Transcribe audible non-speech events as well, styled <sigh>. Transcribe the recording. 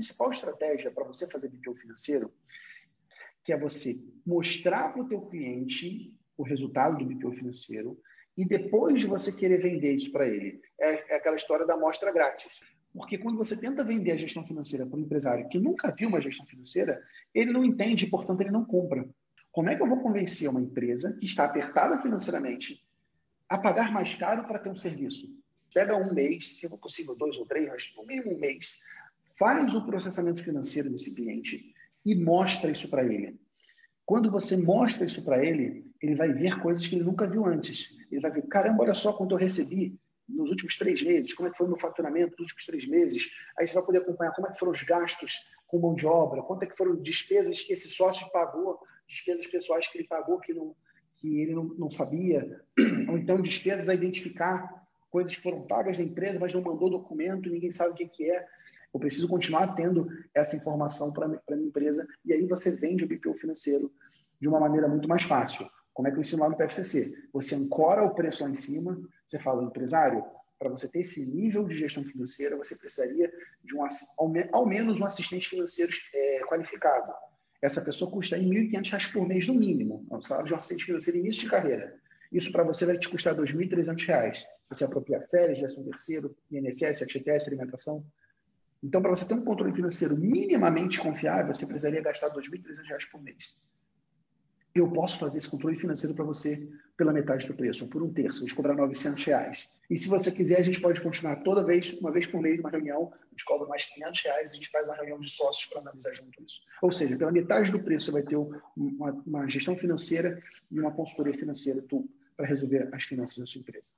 principal estratégia para você fazer BPO financeiro, que é você mostrar para o teu cliente o resultado do BPO financeiro e depois de você querer vender isso para ele. É, é aquela história da amostra grátis. Porque quando você tenta vender a gestão financeira para um empresário que nunca viu uma gestão financeira, ele não entende e, portanto, ele não compra. Como é que eu vou convencer uma empresa que está apertada financeiramente a pagar mais caro para ter um serviço? Pega um mês, se for possível dois ou três, mas no mínimo um mês, faz o processamento financeiro desse cliente e mostra isso para ele. Quando você mostra isso para ele, ele vai ver coisas que ele nunca viu antes. Ele vai ver, caramba, olha só quanto eu recebi nos últimos três meses, como é que foi o meu faturamento nos últimos três meses. Aí você vai poder acompanhar como é que foram os gastos com mão de obra, quanto é que foram despesas que esse sócio pagou, despesas pessoais que ele pagou que, não, que ele não, não sabia, <clears throat> ou então despesas a identificar, coisas que foram pagas da empresa, mas não mandou documento, ninguém sabe o que, que é. Eu preciso continuar tendo essa informação para a minha empresa, e aí você vende o BPO financeiro de uma maneira muito mais fácil. Como é que eu ensino lá no PFCC? Você ancora o preço lá em cima, você fala, empresário, para você ter esse nível de gestão financeira, você precisaria de um, ao, menos um assistente financeiro é, qualificado. Essa pessoa custa R$ 1.500 por mês, no mínimo. É o salário de um assistente financeiro início de carreira. Isso para você vai te custar R$ 2.300. Você apropria férias, 13 terceiro, INSS, FGTS, alimentação. Então, para você ter um controle financeiro minimamente confiável, você precisaria gastar R$ 2.300 por mês eu posso fazer esse controle financeiro para você pela metade do preço, ou por um terço, vou cobrar 900 reais. E se você quiser, a gente pode continuar toda vez, uma vez por mês, uma reunião, a gente cobra mais 500 reais, a gente faz uma reunião de sócios para analisar junto isso. Ou seja, pela metade do preço, você vai ter uma, uma gestão financeira e uma consultoria financeira para resolver as finanças da sua empresa.